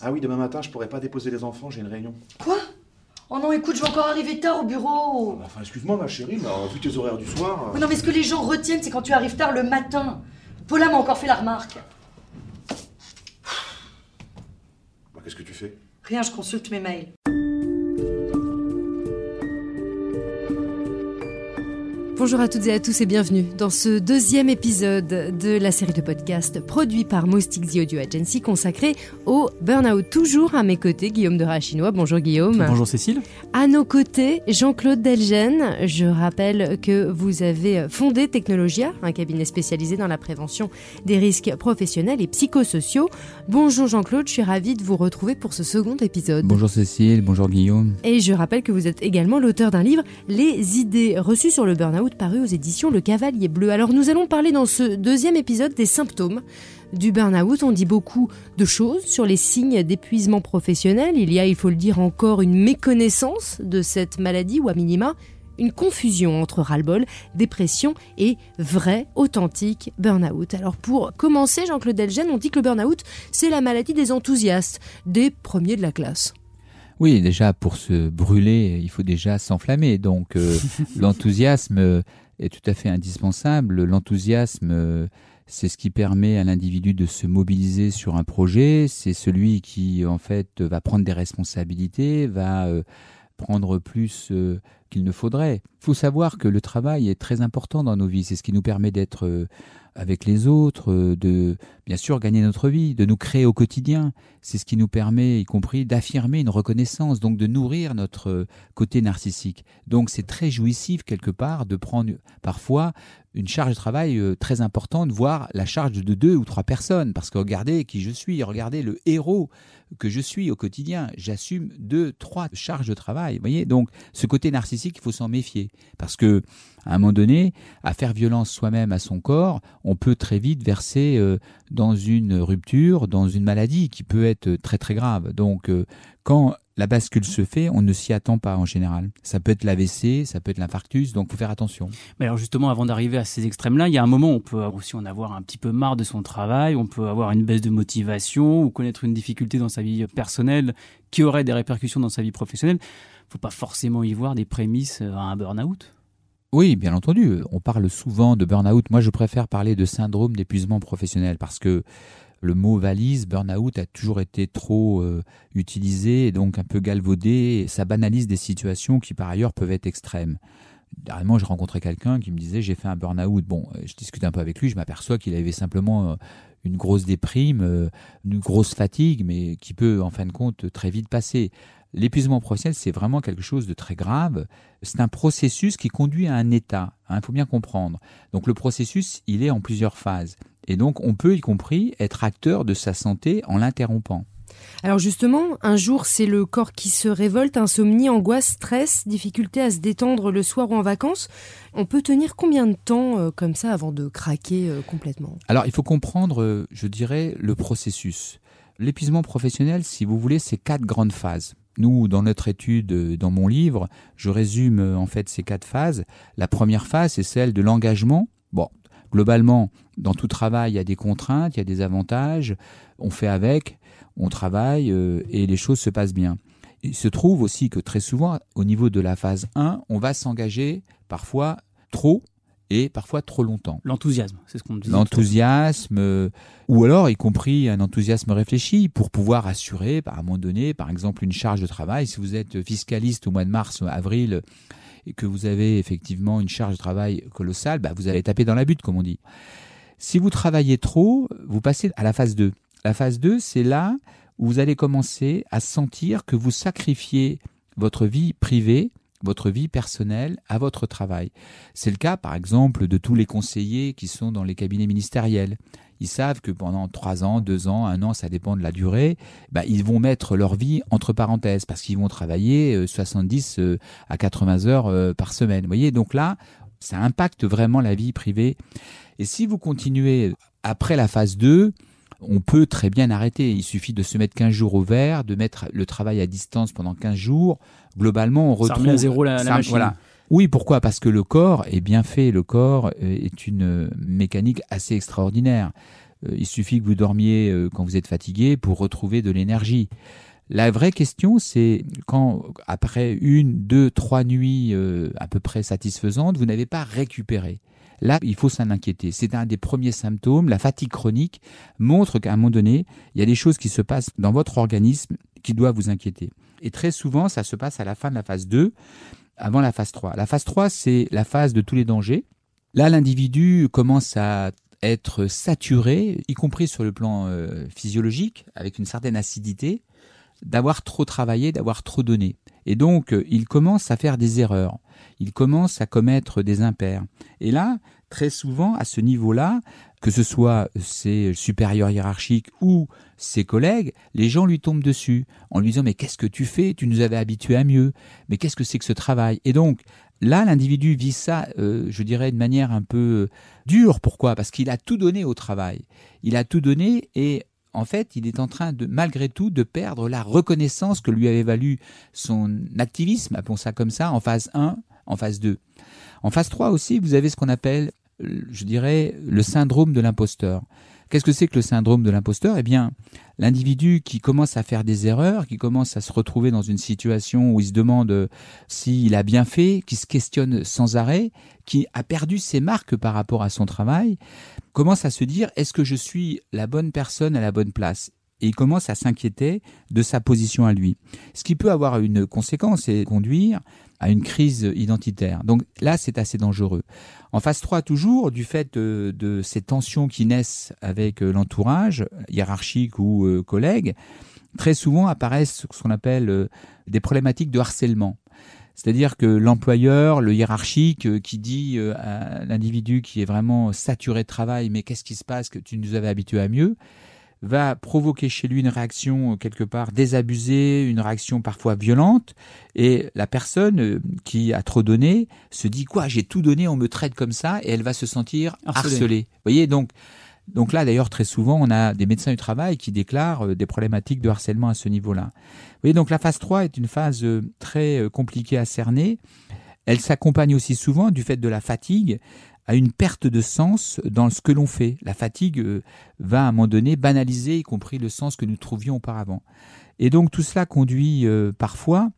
Ah oui, demain matin, je pourrais pas déposer les enfants, j'ai une réunion. Quoi? Oh non, écoute, je vais encore arriver tard au bureau. Ah, Enfin, excuse-moi, ma chérie, mais euh, vu tes horaires du soir. Mais non, mais ce que les gens retiennent, c'est quand tu arrives tard le matin. Paula m'a encore fait la remarque. Bah, Qu'est-ce que tu fais? Rien, je consulte mes mails. Bonjour à toutes et à tous et bienvenue dans ce deuxième épisode de la série de podcasts produit par Moustic The Audio Agency consacré au burn-out. Toujours à mes côtés, Guillaume de Rachinois. Bonjour Guillaume. Bonjour Cécile. À nos côtés, Jean-Claude Delgen. Je rappelle que vous avez fondé Technologia, un cabinet spécialisé dans la prévention des risques professionnels et psychosociaux. Bonjour Jean-Claude, je suis ravie de vous retrouver pour ce second épisode. Bonjour Cécile, bonjour Guillaume. Et je rappelle que vous êtes également l'auteur d'un livre, Les idées reçues sur le burn-out, paru aux éditions Le Cavalier Bleu. Alors nous allons parler dans ce deuxième épisode des symptômes du burn-out. On dit beaucoup de choses sur les signes d'épuisement professionnel. Il y a, il faut le dire, encore une méconnaissance de cette maladie ou à minima une confusion entre ras-le-bol, dépression et vrai, authentique burn-out. Alors pour commencer, Jean-Claude Delgen, on dit que le burn-out, c'est la maladie des enthousiastes, des premiers de la classe. Oui, déjà pour se brûler, il faut déjà s'enflammer. Donc euh, l'enthousiasme est tout à fait indispensable. L'enthousiasme, euh, c'est ce qui permet à l'individu de se mobiliser sur un projet. C'est celui qui, en fait, va prendre des responsabilités, va euh, prendre plus euh, qu'il ne faudrait. Il faut savoir que le travail est très important dans nos vies. C'est ce qui nous permet d'être euh, avec les autres, euh, de bien sûr gagner notre vie, de nous créer au quotidien. C'est ce qui nous permet, y compris, d'affirmer une reconnaissance, donc de nourrir notre euh, côté narcissique. Donc c'est très jouissif quelque part de prendre parfois une charge de travail très importante, voire la charge de deux ou trois personnes. Parce que regardez qui je suis, regardez le héros que je suis au quotidien. J'assume deux, trois charges de travail. Vous voyez, donc ce côté narcissique, il faut s'en méfier. Parce que à un moment donné, à faire violence soi-même à son corps, on peut très vite verser euh, dans une rupture, dans une maladie qui peut être très très grave. Donc euh, quand la bascule se fait, on ne s'y attend pas en général. Ça peut être l'AVC, ça peut être l'infarctus, donc faut faire attention. Mais alors justement, avant d'arriver à ces extrêmes-là, il y a un moment où on peut aussi en avoir un petit peu marre de son travail, on peut avoir une baisse de motivation ou connaître une difficulté dans sa vie personnelle qui aurait des répercussions dans sa vie professionnelle. Faut pas forcément y voir des prémices à un burn-out. Oui, bien entendu. On parle souvent de burn-out. Moi, je préfère parler de syndrome d'épuisement professionnel parce que le mot valise, burn-out, a toujours été trop euh, utilisé et donc un peu galvaudé. Ça banalise des situations qui, par ailleurs, peuvent être extrêmes. Dernièrement, j'ai rencontré quelqu'un qui me disait j'ai fait un burn-out. Bon, euh, je discute un peu avec lui, je m'aperçois qu'il avait simplement euh, une grosse déprime, euh, une grosse fatigue, mais qui peut en fin de compte très vite passer. L'épuisement professionnel, c'est vraiment quelque chose de très grave. C'est un processus qui conduit à un état. Il faut bien comprendre. Donc le processus, il est en plusieurs phases. Et donc on peut y compris être acteur de sa santé en l'interrompant. Alors justement, un jour c'est le corps qui se révolte, insomnie, angoisse, stress, difficulté à se détendre le soir ou en vacances. On peut tenir combien de temps euh, comme ça avant de craquer euh, complètement? Alors il faut comprendre, euh, je dirais, le processus. L'épuisement professionnel, si vous voulez, c'est quatre grandes phases. Nous, dans notre étude, euh, dans mon livre, je résume euh, en fait ces quatre phases. La première phase, c'est celle de l'engagement. Bon, globalement, dans tout travail, il y a des contraintes, il y a des avantages. On fait avec, on travaille euh, et les choses se passent bien. Il se trouve aussi que très souvent, au niveau de la phase 1, on va s'engager parfois trop et parfois trop longtemps. L'enthousiasme, c'est ce qu'on disait. L'enthousiasme, euh, ou alors y compris un enthousiasme réfléchi pour pouvoir assurer, à un moment donné, par exemple, une charge de travail. Si vous êtes fiscaliste au mois de mars, avril, et que vous avez effectivement une charge de travail colossale, bah, vous allez taper dans la butte, comme on dit. Si vous travaillez trop, vous passez à la phase 2. La phase 2, c'est là où vous allez commencer à sentir que vous sacrifiez votre vie privée, votre vie personnelle à votre travail. C'est le cas, par exemple, de tous les conseillers qui sont dans les cabinets ministériels. ils savent que pendant trois ans, deux ans, un an, ça dépend de la durée, bah, ils vont mettre leur vie entre parenthèses parce qu'ils vont travailler 70 à 80 heures par semaine. Vous voyez, donc là, ça impacte vraiment la vie privée. Et si vous continuez après la phase 2, on peut très bien arrêter. Il suffit de se mettre 15 jours au vert, de mettre le travail à distance pendant 15 jours. Globalement, on retrouve... Ça à zéro la, machine. Voilà. Oui, pourquoi? Parce que le corps est bien fait. Le corps est une mécanique assez extraordinaire. Euh, il suffit que vous dormiez euh, quand vous êtes fatigué pour retrouver de l'énergie. La vraie question, c'est quand, après une, deux, trois nuits euh, à peu près satisfaisantes, vous n'avez pas récupéré. Là, il faut s'en inquiéter. C'est un des premiers symptômes. La fatigue chronique montre qu'à un moment donné, il y a des choses qui se passent dans votre organisme qui doivent vous inquiéter. Et très souvent, ça se passe à la fin de la phase 2, avant la phase 3. La phase 3, c'est la phase de tous les dangers. Là, l'individu commence à être saturé, y compris sur le plan euh, physiologique, avec une certaine acidité, d'avoir trop travaillé, d'avoir trop donné. Et donc, euh, il commence à faire des erreurs il commence à commettre des impairs. Et là, très souvent, à ce niveau-là, que ce soit ses supérieurs hiérarchiques ou ses collègues, les gens lui tombent dessus en lui disant mais qu'est-ce que tu fais? Tu nous avais habitués à mieux. Mais qu'est-ce que c'est que ce travail? Et donc là, l'individu vit ça, euh, je dirais, de manière un peu dure. Pourquoi? Parce qu'il a tout donné au travail. Il a tout donné et en fait, il est en train de, malgré tout, de perdre la reconnaissance que lui avait valu son activisme, appelons ça comme ça, en phase 1, en phase 2. En phase 3 aussi, vous avez ce qu'on appelle, je dirais, le syndrome de l'imposteur. Qu'est-ce que c'est que le syndrome de l'imposteur? Eh bien, l'individu qui commence à faire des erreurs, qui commence à se retrouver dans une situation où il se demande euh, s'il a bien fait, qui se questionne sans arrêt, qui a perdu ses marques par rapport à son travail, commence à se dire est-ce que je suis la bonne personne à la bonne place? Et il commence à s'inquiéter de sa position à lui. Ce qui peut avoir une conséquence et conduire à une crise identitaire. Donc là, c'est assez dangereux. En phase 3, toujours, du fait de, ces tensions qui naissent avec euh, l'entourage, hiérarchique ou euh, collègue, très souvent apparaissent ce qu'on appelle euh, des problématiques de harcèlement. C'est-à-dire que l'employeur, le hiérarchique, qui dit à l'individu qui est vraiment saturé de travail, mais qu'est-ce qui se passe? Que tu nous avais habitué à mieux, va provoquer chez lui une réaction euh, quelque part désabusée, une réaction parfois violente, et la personne euh, qui a trop donné se dit quoi, j'ai tout donné, on me traite comme ça, et elle va se sentir harcelée. Vous voyez, donc, donc là d'ailleurs très souvent on a des médecins du travail qui déclarent euh, des problématiques de harcèlement à ce niveau-là. Vous voyez, donc la phase 3 est une phase très compliquée à cerner. Elle s'accompagne aussi souvent du fait de la fatigue à une perte de sens dans ce que l'on fait. La fatigue euh, va à un moment donné banaliser, y compris le sens que nous trouvions auparavant. Et donc tout cela conduit euh, parfois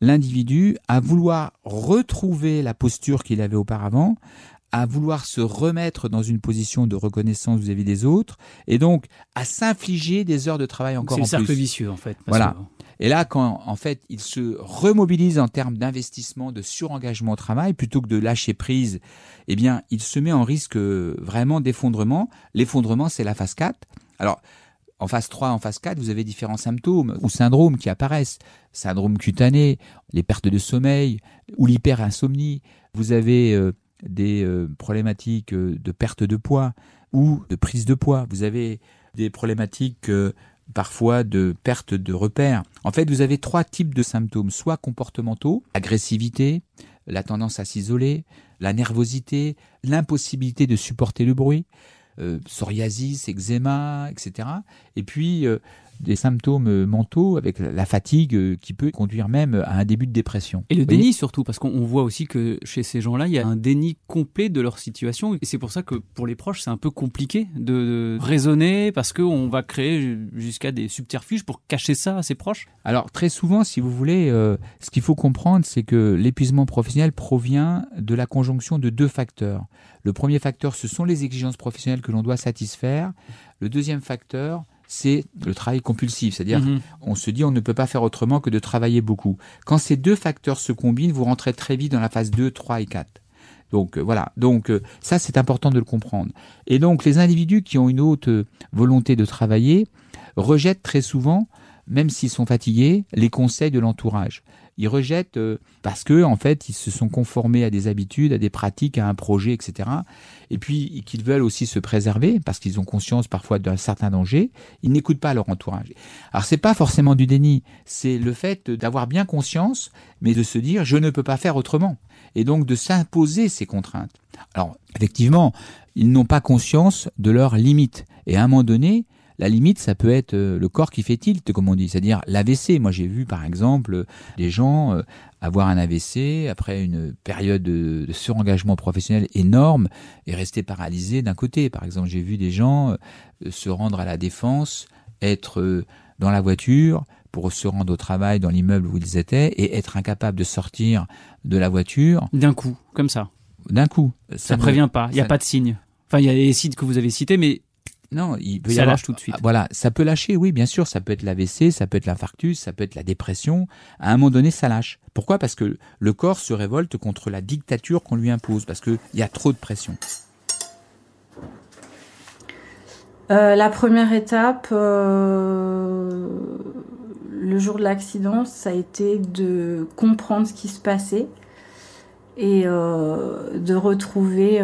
l'individu à vouloir retrouver la posture qu'il avait auparavant, à vouloir se remettre dans une position de reconnaissance vis-à-vis des autres, et donc à s'infliger des heures de travail encore en plus. C'est le cercle vicieux en fait. Voilà. Et là, quand en fait il se remobilise en termes d'investissement, de surengagement au travail, plutôt que de lâcher prise, eh bien, il se met en risque euh, vraiment d'effondrement. L'effondrement, c'est la phase 4. Alors, en phase 3, en phase 4, vous avez différents symptômes ou syndromes qui apparaissent. Syndrome cutané, les pertes de sommeil ou l'hyperinsomnie. Vous avez euh, des euh, problématiques de perte de poids ou de prise de poids. Vous avez des problématiques parfois de perte de repères. En fait, vous avez trois types de symptômes, soit comportementaux, agressivité, la tendance à s'isoler, la nervosité, l'impossibilité de supporter le bruit, euh, psoriasis, eczéma, etc. Et puis euh, des symptômes mentaux avec la fatigue euh, qui peut conduire même à un début de dépression. Et le déni surtout, parce qu'on voit aussi que chez ces gens-là, il y a un déni complet de leur situation. Et c'est pour ça que pour les proches, c'est un peu compliqué de, raisonner parce qu'on va créer jusqu'à des subterfuges pour cacher ça à ses proches. Alors très souvent, si vous voulez, euh, ce qu'il faut comprendre, c'est que l'épuisement professionnel provient de la conjonction de deux facteurs. Le premier facteur, ce sont les exigences professionnelles que l'on doit satisfaire. Le deuxième facteur, c'est le travail compulsif, c'est-à-dire mhm. on se dit on ne peut pas faire autrement que de travailler beaucoup. Quand ces deux facteurs se combinent, vous rentrez très vite dans la phase 2, 3 et 4. Donc euh, voilà, donc euh, ça c'est important de le comprendre. Et donc les individus qui ont une haute euh, volonté de travailler rejettent très souvent même s'ils sont fatigués, les conseils de l'entourage. Ils rejettent euh, parce que en fait ils se sont conformés à des habitudes, à des pratiques, à un projet, etc. Et puis qu'ils veulent aussi se préserver parce qu'ils ont conscience parfois d'un certain danger. Ils n'écoutent pas leur entourage. Alors c'est pas forcément du déni, c'est le fait d'avoir bien conscience, mais de se dire je ne peux pas faire autrement et donc de s'imposer ces contraintes. Alors effectivement, ils n'ont pas conscience de leurs limites et à un moment donné, la limite, ça peut être euh, le corps qui fait tilt, comme on dit, c'est-à-dire l'AVC. Moi, j'ai vu, par exemple, des gens euh, avoir un AVC après une période de, surengagement professionnel énorme et rester paralysés d'un côté. Par exemple, j'ai vu des gens euh, se rendre à la défense, être dans la voiture pour se rendre au travail dans l'immeuble où ils étaient et être incapable de sortir de la voiture. D'un coup, comme ça. D'un coup. Ça, ne prévient pas, il n'y a pas de signe. Enfin, il y a les sites que vous avez cités, mais non, il peut ça y avoir, lâche tout de suite. Voilà, ça peut lâcher, oui, bien sûr, ça peut être l'AVC, ça peut être l'infarctus, ça peut être la dépression. À un moment donné, ça lâche. Pourquoi? Parce que le corps se révolte contre la dictature qu'on lui impose, parce qu'il y a trop de pression. Euh, la première étape, euh, le jour de l'accident, ça a été de comprendre ce qui se passait et euh, de retrouver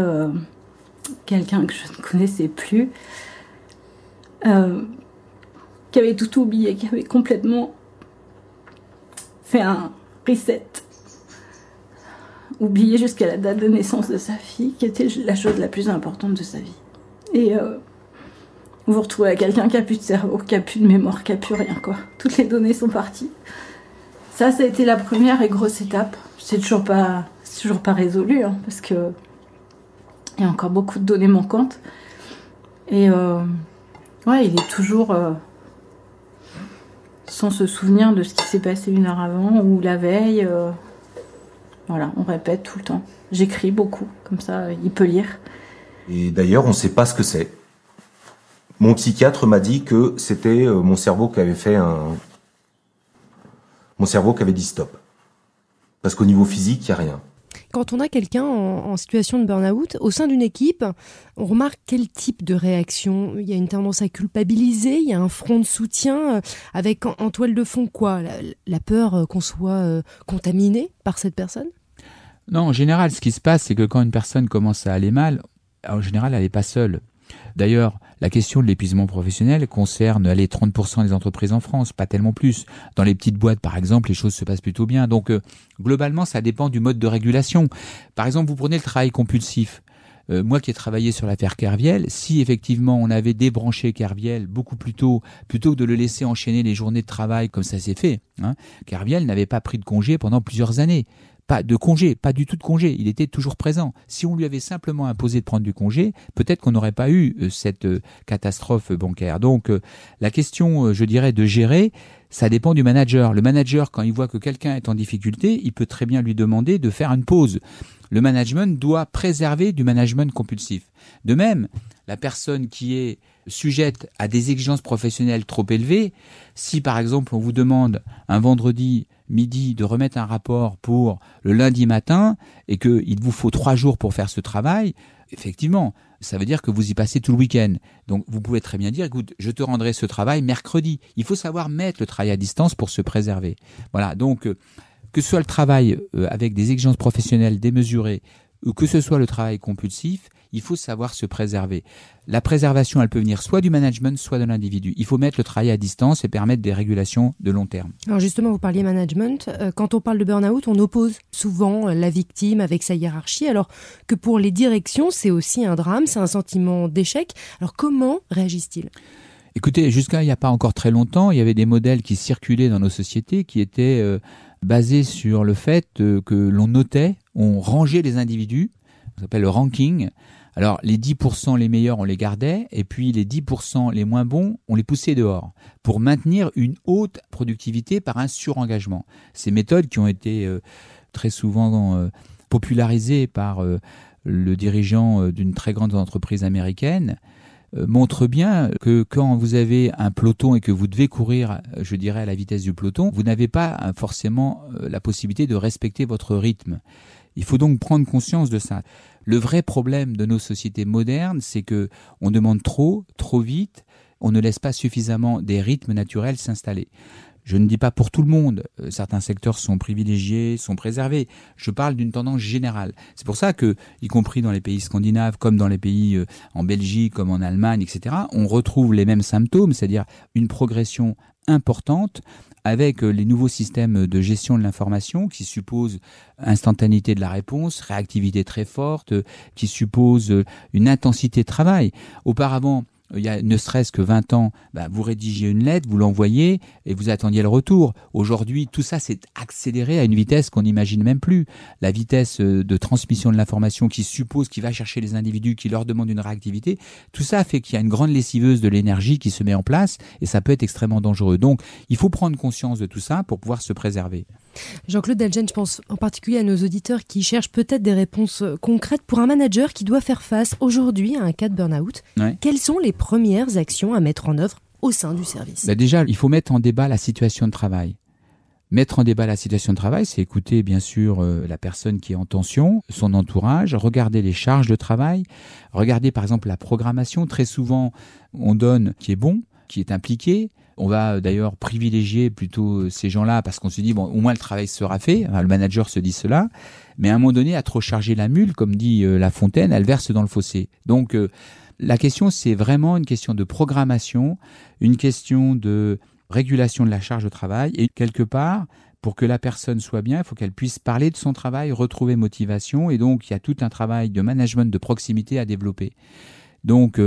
quelqu'un que je ne connaissais plus euh, qui avait tout oublié, qui avait complètement fait un reset. Oublié jusqu'à la date de naissance de sa fille, qui était la chose la plus importante de sa vie. Et euh, vous retrouvez avec quelqu'un qui a plus de cerveau, qui a plus de mémoire, qui a plus rien, quoi. Toutes les données sont parties. Ça, ça a été la première et grosse étape. C'est toujours pas, toujours pas résolu, hein, parce que il y a encore beaucoup de données manquantes. Et euh, Ouais, il est toujours euh, sans se souvenir de ce qui s'est passé une heure avant ou la veille. Euh, voilà, on répète tout le temps. J'écris beaucoup, comme ça, il peut lire. Et d'ailleurs, on ne sait pas ce que c'est. Mon psychiatre m'a dit que c'était euh, mon cerveau qui avait fait un. Mon cerveau qui avait dit stop. Parce qu'au niveau physique, il n'y a rien. Quand on a quelqu'un en, situation de burn-out, au sein d'une équipe, on remarque quel type de réaction. Il y a une tendance à culpabiliser, il y a un front de soutien, euh, avec en, toile de fond quoi? La, peur euh, qu'on soit euh, contaminé par cette personne? Non, en général, ce qui se passe, c'est que quand une personne commence à aller mal, en général, elle n'est pas seule. D'ailleurs, la question de l'épuisement professionnel concerne les 30% des entreprises en France, pas tellement plus. Dans les petites boîtes, par exemple, les choses se passent plutôt bien. Donc, euh, globalement, ça dépend du mode de régulation. Par exemple, vous prenez le travail compulsif. Euh, moi qui ai travaillé sur l'affaire Kerviel, si effectivement on avait débranché Kerviel beaucoup plus tôt, plutôt que de le laisser enchaîner les journées de travail comme ça s'est fait, hein, Kerviel n'avait pas pris de congé pendant plusieurs années pas de congé, pas du tout de congé, il était toujours présent. Si on lui avait simplement imposé de prendre du congé, peut-être qu'on n'aurait pas eu euh, cette euh, catastrophe bancaire. Donc euh, la question, je dirais, de gérer, ça dépend du manager. Le manager, quand il voit que quelqu'un est en difficulté, il peut très bien lui demander de faire une pause. Le management doit préserver du management compulsif. De même, la personne qui est sujette à des exigences professionnelles trop élevées, si par exemple on vous demande un vendredi midi de remettre un rapport pour le lundi matin et qu'il vous faut trois jours pour faire ce travail, effectivement, ça veut dire que vous y passez tout le week-end. Donc vous pouvez très bien dire, écoute, je te rendrai ce travail mercredi. Il faut savoir mettre le travail à distance pour se préserver. Voilà, donc euh, que ce soit le travail euh, avec des exigences professionnelles démesurées que ce soit le travail compulsif, il faut savoir se préserver. La préservation, elle peut venir soit du management, soit de l'individu. Il faut mettre le travail à distance et permettre des régulations de long terme. Alors justement, vous parliez management. Euh, quand on parle de burn-out, on oppose souvent euh, la victime avec sa hiérarchie, alors que pour les directions, c'est aussi un drame, c'est un sentiment d'échec. Alors comment réagissent-ils? Écoutez, jusqu'à il n'y a pas encore très longtemps, il y avait des modèles qui circulaient dans nos sociétés qui étaient euh, basés sur le fait que l'on notait, on rangeait les individus, ça s'appelle le ranking, alors les 10% les meilleurs, on les gardait, et puis les 10% les moins bons, on les poussait dehors, pour maintenir une haute productivité par un surengagement. Ces méthodes qui ont été euh, très souvent euh, popularisées par euh, le dirigeant d'une très grande entreprise américaine, montrent bien que quand vous avez un peloton et que vous devez courir, je dirais, à la vitesse du peloton, vous n'avez pas forcément la possibilité de respecter votre rythme. Il faut donc prendre conscience de ça. Le vrai problème de nos sociétés modernes, c'est que on demande trop, trop vite, on ne laisse pas suffisamment des rythmes naturels s'installer. Je ne dis pas pour tout le monde, euh, certains secteurs sont privilégiés, sont préservés. Je parle d'une tendance générale. C'est pour ça que, y compris dans les pays scandinaves, comme dans les pays euh, en Belgique, comme en Allemagne, etc., on retrouve les mêmes symptômes, c'est-à-dire une progression importante avec euh, les nouveaux systèmes de gestion de l'information qui supposent instantanéité de la réponse, réactivité très forte, qui supposent une intensité de travail. Auparavant, il y a ne serait-ce que 20 ans, bah, vous rédigiez une lettre, vous l'envoyez et vous attendiez le retour. Aujourd'hui, tout ça s'est accéléré à une vitesse qu'on n'imagine même plus. La vitesse euh, de transmission de l'information qui suppose qu'il va chercher les individus, qui leur demande une réactivité, tout ça fait qu'il y a une grande lessiveuse de l'énergie qui se met en place et ça peut être extrêmement dangereux. Donc, il faut prendre conscience de tout ça pour pouvoir se préserver. Jean-Claude Delgen, je pense en particulier à nos auditeurs qui cherchent peut-être des réponses euh, concrètes pour un manager qui doit faire face aujourd'hui à un cas de burn-out. Quelles sont les premières actions à mettre en œuvre au sein du service bah Déjà, il faut mettre en débat la situation de travail. Mettre en débat la situation de travail, c'est écouter bien sûr euh, la personne qui est en tension, son entourage, regarder les charges de travail, regarder par exemple la programmation. Très souvent, on donne qui est bon, qui est impliqué, on va euh, d'ailleurs privilégier plutôt euh, ces gens-là parce qu'on se dit, bon, au moins le travail sera fait. le manager se dit cela. Mais à un moment donné, à trop charger la mule, comme dit La Fontaine, elle verse dans le fossé. Donc, la question, c'est vraiment une question de programmation, une question de régulation de la charge de travail. Et quelque part, pour que la personne soit bien, il faut qu'elle puisse parler de son travail, retrouver motivation. Et donc, il y a tout un travail de management de proximité à développer. Donc,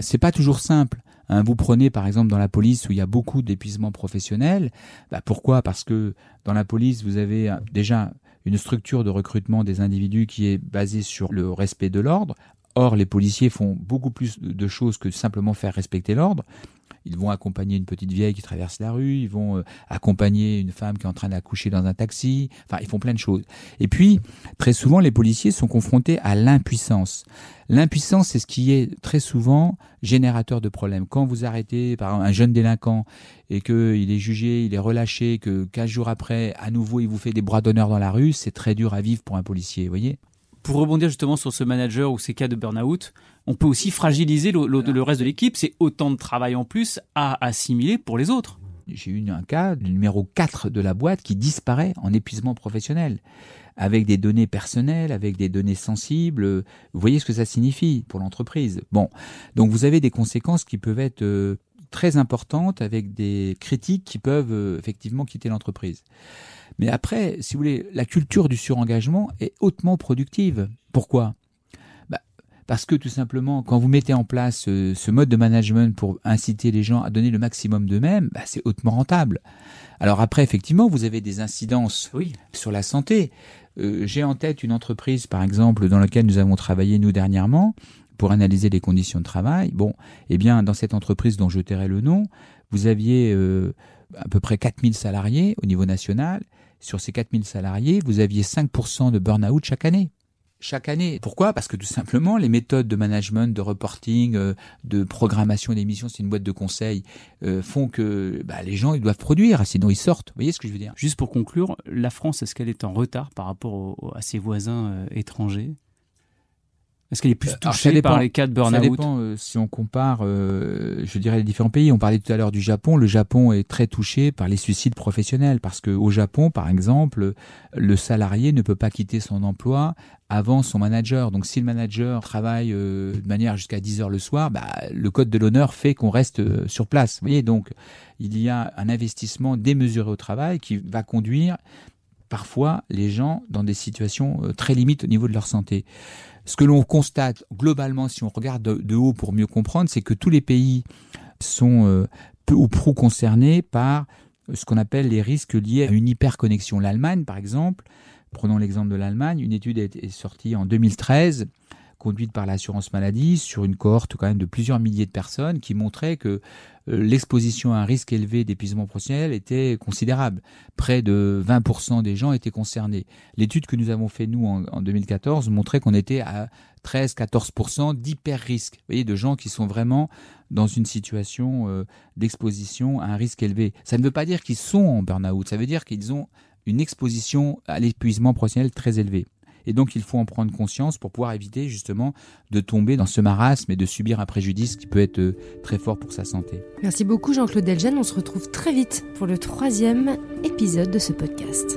c'est pas toujours simple. Hein, vous prenez par exemple dans la police où il y a beaucoup d'épuisement professionnel. Bah, pourquoi? Parce que dans la police, vous avez euh, déjà une structure de recrutement des individus qui est basée sur le respect de l'ordre. Or, les policiers font beaucoup plus de choses que simplement faire respecter l'ordre. Ils vont accompagner une petite vieille qui traverse la rue, ils vont euh, accompagner une femme qui est en train d'accoucher dans un taxi, enfin ils font plein de choses. Et puis, très souvent, les policiers sont confrontés à l'impuissance. L'impuissance, c'est ce qui est très souvent générateur de problèmes. Quand vous arrêtez par un jeune délinquant et qu'il est jugé, il est relâché, que 15 jours après, à nouveau, il vous fait des bras d'honneur dans la rue, c'est très dur à vivre pour un policier, vous voyez pour rebondir justement sur ce manager ou ces cas de burn-out, on peut aussi fragiliser le, reste de l'équipe. C'est autant de travail en plus à assimiler pour les autres. J'ai eu un cas, le numéro 4 de la boîte, qui disparaît en épuisement professionnel, avec des données personnelles, avec des données sensibles. Vous voyez ce que ça signifie pour l'entreprise? Bon, donc vous avez des conséquences qui peuvent être euh, très importantes, avec des critiques qui peuvent euh, effectivement quitter l'entreprise. Mais après, si vous voulez, la culture du surengagement est hautement productive. Pourquoi? Bah, Parce que tout simplement, quand vous mettez en place euh, ce, mode de management pour inciter les gens à donner le maximum d'eux-mêmes, bah, c'est hautement rentable. Alors après, effectivement, vous avez des incidences sur la santé. Euh, j'ai en tête une entreprise, par exemple, dans laquelle nous avons travaillé nous dernièrement pour analyser les conditions de travail. Bon, eh bien, dans cette entreprise dont je tairai le nom, vous aviez euh, à peu près 4000 salariés au niveau national sur ces 4000 salariés, vous aviez 5% de burn-out chaque année. Chaque année. Pourquoi? Parce que tout simplement, les méthodes de management, de reporting, euh, de programmation d'émissions, c'est une boîte de conseil, euh, font que bah, les gens ils doivent produire, sinon ils sortent. Vous voyez ce que je veux dire? Juste pour conclure, la France, est-ce qu'elle est en retard par rapport à ses voisins euh, étrangers? Est-ce qu'elle est plus touchée par les cas de burn-out Ça dépend euh, si on compare, euh, je dirais, les différents pays. On parlait tout à l'heure du Japon. Le Japon est très touché par les suicides professionnels parce que au Japon, par exemple, le salarié ne peut pas quitter son emploi avant son manager. Donc si le manager travaille euh, de manière jusqu'à 10 heures le soir, bah, le code de l'honneur fait qu'on reste sur place. Vous voyez, donc il y a un investissement démesuré au travail qui va conduire parfois les gens dans des situations très limites au niveau de leur santé. Ce que l'on constate globalement, si on regarde de, haut pour mieux comprendre, c'est que tous les pays sont euh, peu ou prou concernés par ce qu'on appelle les risques liés à une hyperconnexion. L'Allemagne, par exemple, prenons l'exemple de l'Allemagne, une étude est sortie en 2013 conduite par l'assurance maladie sur une cohorte de plusieurs milliers de personnes qui montrait que euh, l'exposition à un risque élevé d'épuisement professionnel était considérable. Près de 20% des gens étaient concernés. L'étude que nous avons fait nous en, 2014 montrait qu'on était à 13-14% d'hyper-risque. Vous voyez, de gens qui sont vraiment dans une situation euh, d'exposition à un risque élevé. Ça ne veut pas dire qu'ils sont en burn-out, ça veut dire qu'ils ont une exposition à l'épuisement professionnel très élevée. Et donc il faut en prendre conscience pour pouvoir éviter justement de tomber dans ce marasme et de subir un préjudice qui peut être euh, très fort pour sa santé. Merci beaucoup Jean-Claude Delgen. On se retrouve très vite pour le troisième épisode de ce podcast.